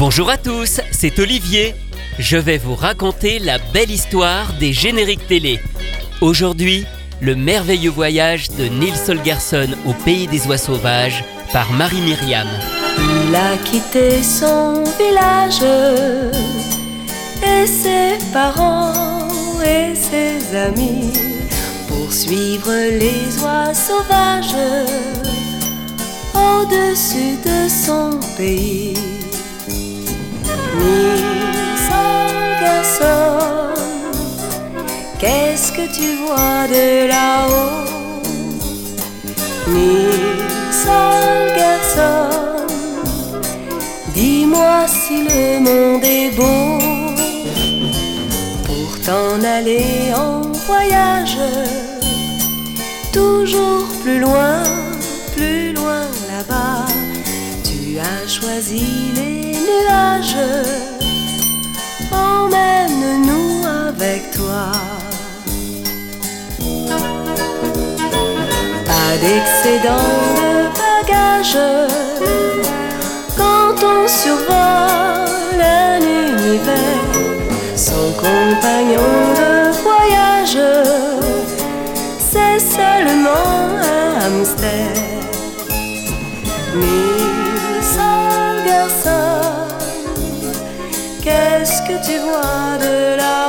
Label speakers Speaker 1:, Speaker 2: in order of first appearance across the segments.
Speaker 1: Bonjour à tous, c'est Olivier. Je vais vous raconter la belle histoire des génériques télé. Aujourd'hui, le merveilleux voyage de Nils Holgersson au pays des oies sauvages par Marie Myriam.
Speaker 2: Il a quitté son village et ses parents et ses amis pour suivre les oies sauvages au-dessus de son pays. Nils Holgersson, qu'est-ce que tu vois de là-haut? Nils Holgersson, dis-moi si le monde est beau pour t'en aller en voyage, toujours plus loin, as choisi les nuages, emmène-nous avec toi. Pas d'excédent de bagages quand on survole un univers. Son compagnon de voyage, c'est seulement un hamster. Nils que tu vois de là-haut?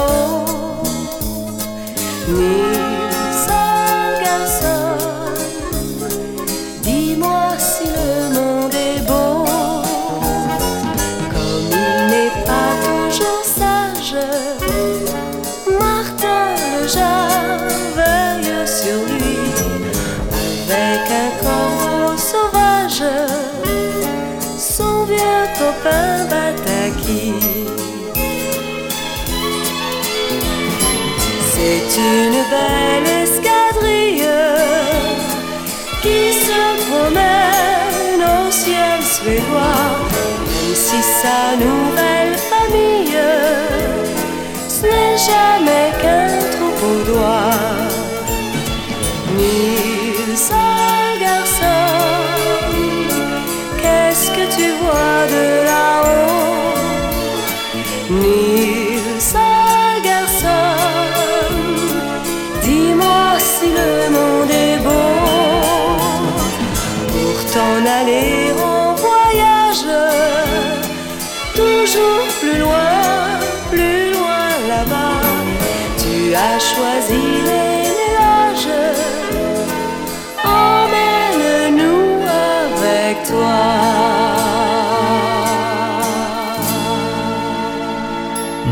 Speaker 2: Une belle escadrille qui se promène au ciel suédois, même si sa nouvelle famille, ce n'est jamais qu'un troupeau d'oies.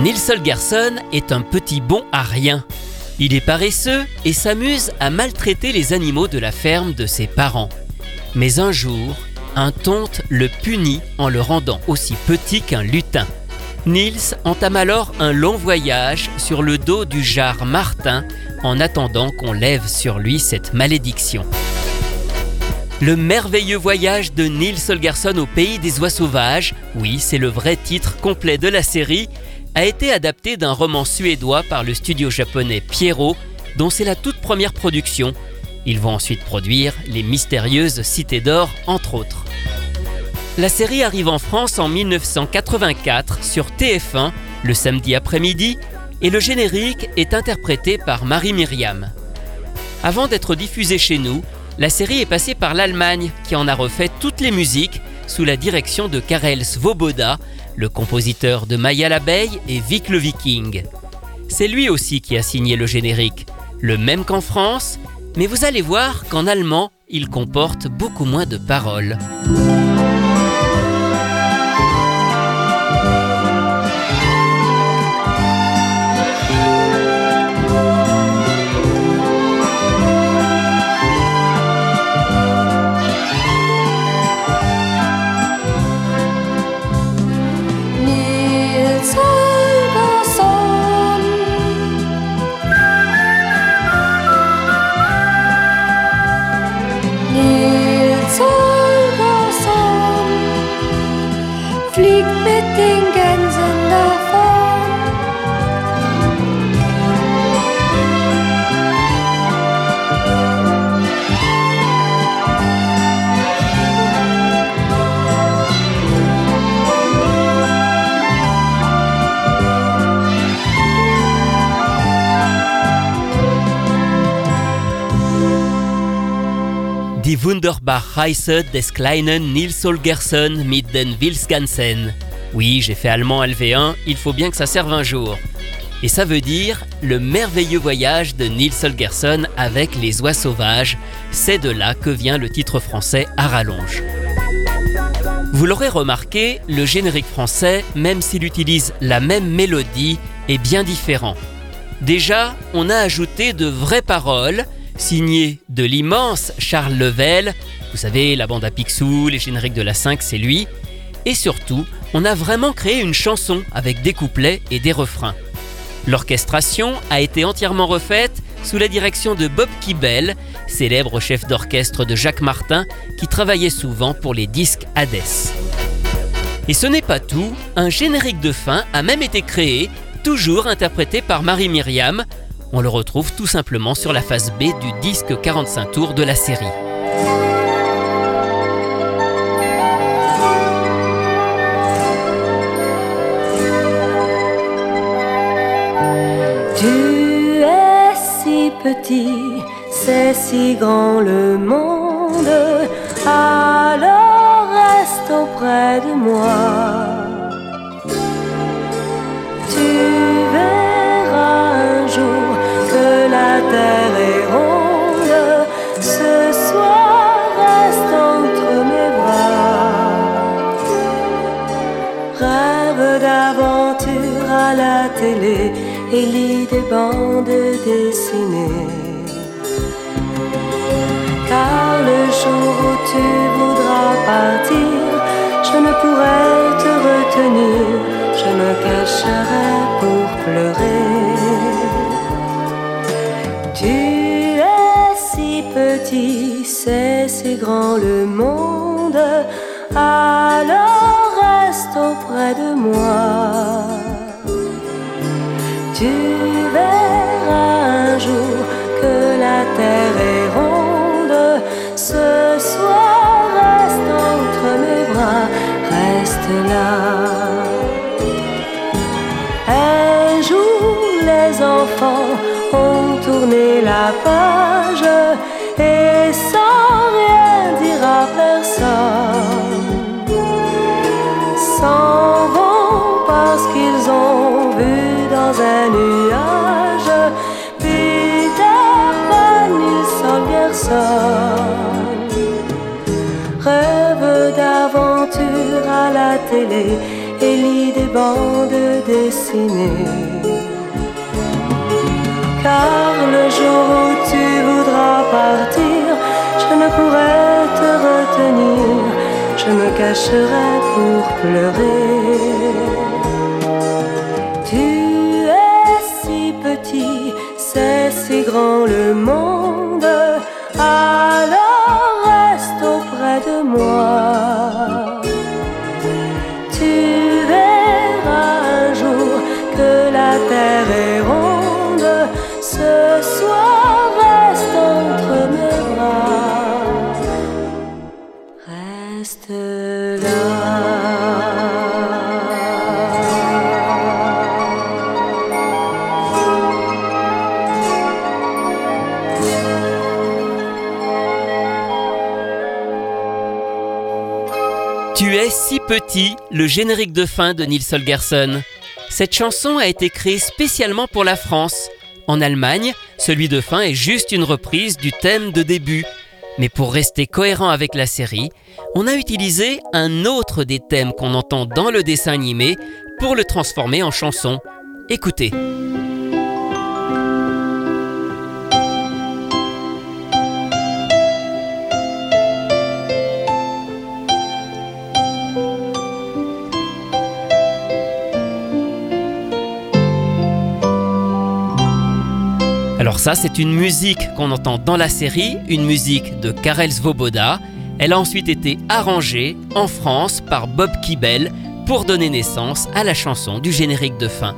Speaker 2: Toi.
Speaker 1: Nils Holgersson est un petit bon à rien. Il est paresseux et s'amuse à maltraiter les animaux de la ferme de ses parents. Mais un jour, un tonte le punit en le rendant aussi petit qu'un lutin. Nils entame alors un long voyage sur le dos du jar Martin en attendant qu'on lève sur lui cette malédiction. Le merveilleux voyage de Nils Holgersson au pays des oies sauvages, oui, c'est le vrai titre complet de la série, a été adapté d'un roman suédois par le studio japonais Pierrot, dont c'est la toute première production. Ils vont ensuite produire Les Mystérieuses Cités d'Or, entre autres. La série arrive en France en 1984 sur TF1 le samedi après-midi et le générique est interprété par Marie Myriam. Avant d'être diffusée chez nous, la série est passée par l'Allemagne qui en a refait toutes les musiques sous la direction de Karel Svoboda, le compositeur de Maya l'abeille et Vic le Viking. C'est lui aussi qui a signé le générique, le même qu'en France, mais vous allez voir qu'en allemand, il comporte beaucoup moins de paroles. Wunderbar Reise des kleinen Nils Holgersson mit den Wilsgansen. Oui, j'ai fait allemand LV1, il faut bien que ça serve un jour. Et ça veut dire le merveilleux voyage de Nils Holgersson avec les oies sauvages. C'est de là que vient le titre français à rallonge. Vous l'aurez remarqué, le générique français, même s'il utilise la même mélodie, est bien différent. Déjà, on a ajouté de vraies paroles, signées de l'immense Charles Level. Vous savez, la bande à Picsou, les génériques de la 5, c'est lui. Et surtout, on a vraiment créé une chanson avec des couplets et des refrains. L'orchestration a été entièrement refaite sous la direction de Bob Kibel, célèbre chef d'orchestre de Jacques Martin qui travaillait souvent pour les disques Hades. Et ce n'est pas tout, un générique de fin a même été créé, toujours interprété par Marie Myriam. On le retrouve tout simplement sur la face B du disque 45 tours de la série.
Speaker 2: Tu es si petit, c'est si grand le monde, alors reste auprès de moi. Tu et lis des bandes dessinées. Car le jour où tu voudras partir, je ne pourrai te retenir, je me cacherai pour pleurer. Tu es si petit, c'est si grand le monde, alors reste auprès de moi. Tu et lit des bandes dessinées. Car le jour où tu voudras partir, je ne pourrai te retenir, je me cacherai pour pleurer. Tu es si petit, c'est si grand le monde, Tu
Speaker 1: es si petit, le générique de fin de Nils Holgersson. Cette chanson a été créée spécialement pour la France. En Allemagne, celui de fin est juste une reprise du thème de début. Mais pour rester cohérent avec la série, on a utilisé un autre des thèmes qu'on entend dans le dessin animé pour le transformer en chanson. Écoutez. Alors ça, c'est une musique qu'on entend dans la série, une musique de Karel Svoboda. Elle a ensuite été arrangée en France par Bob Kibel pour donner naissance à la chanson du générique de fin.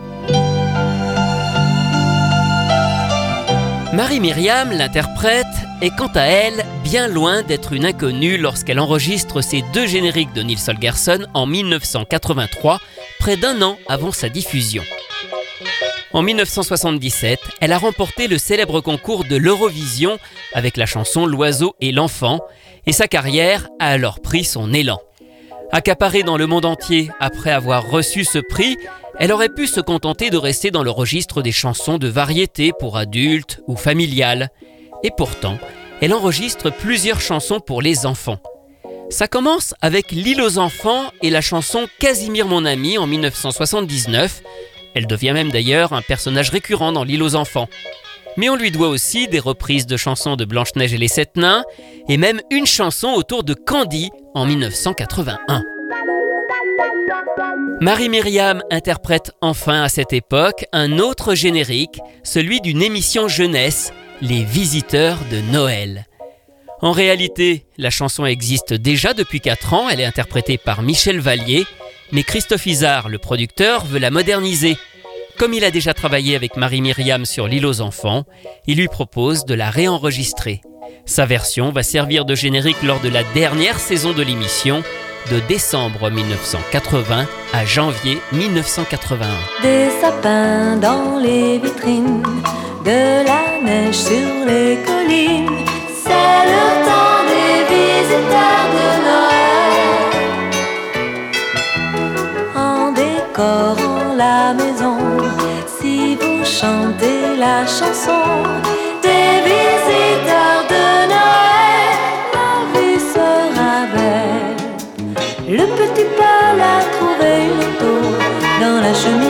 Speaker 1: Marie Myriam, l'interprète, est quant à elle bien loin d'être une inconnue lorsqu'elle enregistre ses deux génériques de Nils Holgersson en 1983, près d'un an avant sa diffusion. En 1977, elle a remporté le célèbre concours de l'Eurovision avec la chanson L'oiseau et l'enfant et sa carrière a alors pris son élan. Accaparée dans le monde entier après avoir reçu ce prix, elle aurait pu se contenter de rester dans le registre des chansons de variété pour adultes ou familiales. Et pourtant, elle enregistre plusieurs chansons pour les enfants. Ça commence avec L'île aux enfants et la chanson Casimir mon ami en 1979. Elle devient même d'ailleurs un personnage récurrent dans L'île aux enfants. Mais on lui doit aussi des reprises de chansons de Blanche-Neige et les Sept Nains, et même une chanson autour de Candy en 1981. Marie-Myriam interprète enfin à cette époque un autre générique, celui d'une émission jeunesse, Les Visiteurs de Noël. En réalité, la chanson existe déjà depuis 4 ans, elle est interprétée par Michel Vallier, mais Christophe Isard, le producteur, veut la moderniser. Comme il a déjà travaillé avec Marie-Myriam sur L'île aux enfants, il lui propose de la réenregistrer. Sa version va servir de générique lors de la dernière saison de l'émission, de décembre 1980 à janvier 1981.
Speaker 2: Des sapins dans les vitrines, de la neige sur les collines, c'est le temps des visiteurs maison, si vous chantez la chanson des visiteurs de Noël, la vie sera belle. Le petit Paul a trouvé une auto dans la cheminée.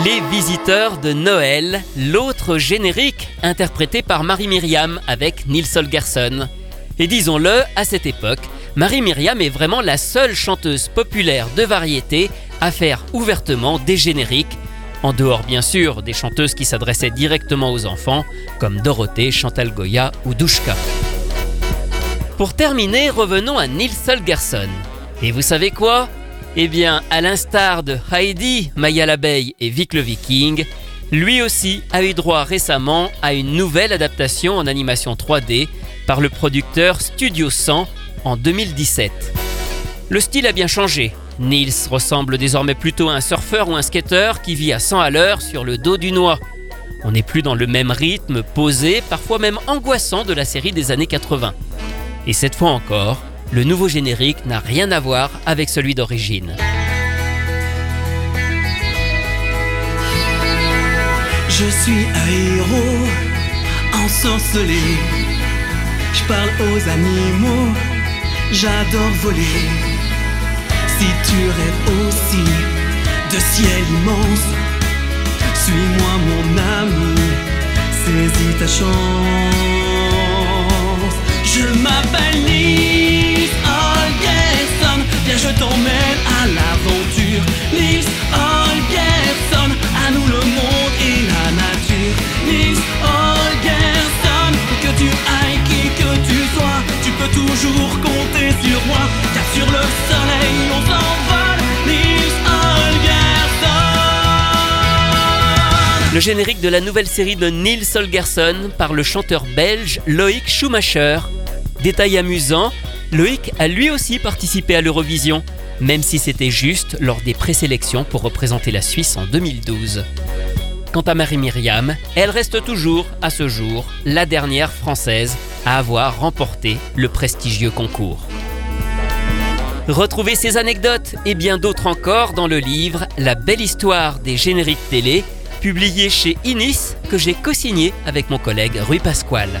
Speaker 2: Les visiteurs de Noël,
Speaker 1: l'autre générique interprété par Marie-Myriam avec Nils Holgersson. Et disons-le, à cette époque, Marie-Myriam est vraiment la seule chanteuse populaire de variété à faire ouvertement des génériques, en dehors bien sûr des chanteuses qui s'adressaient directement aux enfants, comme Dorothée, Chantal Goya ou Douchka. Pour terminer, revenons à Nils Holgersson. Et vous savez quoi? Eh bien, à l'instar de Heidi, Maya l'abeille et Vic le Viking, lui aussi a eu droit récemment à une nouvelle adaptation en animation 3D par le producteur Studio 100 en 2017. Le style a bien changé. Nils ressemble désormais plutôt à un surfeur ou un skateur qui vit à 100 à l'heure sur le dos du noix. On n'est plus dans le même rythme posé, parfois même angoissant de la série des années 80. Et cette fois encore, le nouveau générique n'a rien à voir avec celui d'origine.
Speaker 3: Je suis un héros ensorcelé. Je parle aux animaux, j'adore voler. Si tu rêves aussi de ciel immense, suis-moi mon ami, saisis ta chance. Je m'appelle viens je t'emmène à l'aventure. Nils Holgersson, à nous le monde et la nature. Nils Holgersson, que tu ailles, qui que tu sois, tu peux toujours compter sur moi, car sur le soleil on s'envole. Nils Holgersson.
Speaker 1: Le générique de la nouvelle série de Nils Holgersson par le chanteur belge Loïc Schumacher. Détail amusant, Loïc a lui aussi participé à l'Eurovision, même si c'était juste lors des présélections pour représenter la Suisse en 2012. Quant à Marie-Myriam, elle reste toujours, à ce jour, la dernière Française à avoir remporté le prestigieux concours. Retrouvez ces anecdotes et bien d'autres encore dans le livre La belle histoire des génériques télé, publié chez Inis, que j'ai co-signé avec mon collègue Rui Pasquale.